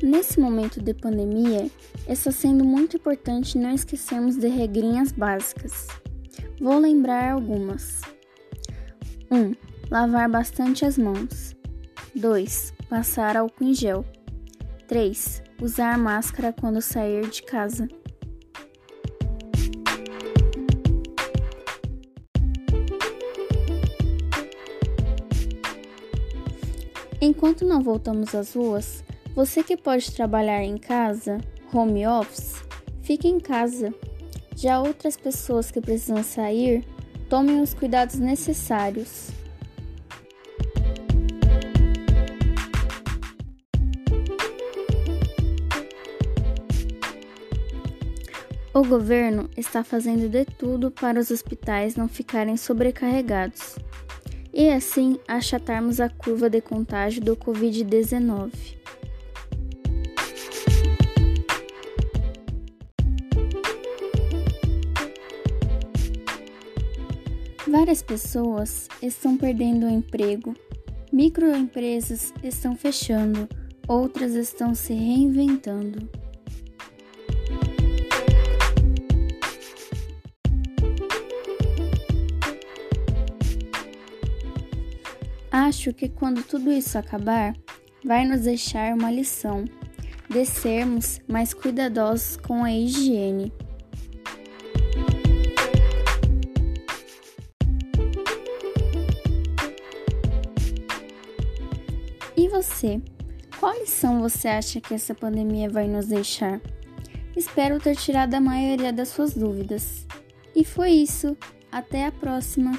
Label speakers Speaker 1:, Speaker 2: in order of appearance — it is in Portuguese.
Speaker 1: Nesse momento de pandemia, está sendo muito importante não esquecermos de regrinhas básicas. Vou lembrar algumas. 1. Um, lavar bastante as mãos. 2. Passar álcool em gel. 3. Usar máscara quando sair de casa. Enquanto não voltamos às ruas, você que pode trabalhar em casa, home office, fique em casa. Já outras pessoas que precisam sair, tomem os cuidados necessários. O governo está fazendo de tudo para os hospitais não ficarem sobrecarregados e assim achatarmos a curva de contágio do Covid-19. Várias pessoas estão perdendo o emprego, microempresas estão fechando, outras estão se reinventando. Acho que quando tudo isso acabar, vai nos deixar uma lição de sermos mais cuidadosos com a higiene. E você? Qual lição você acha que essa pandemia vai nos deixar? Espero ter tirado a maioria das suas dúvidas. E foi isso. Até a próxima!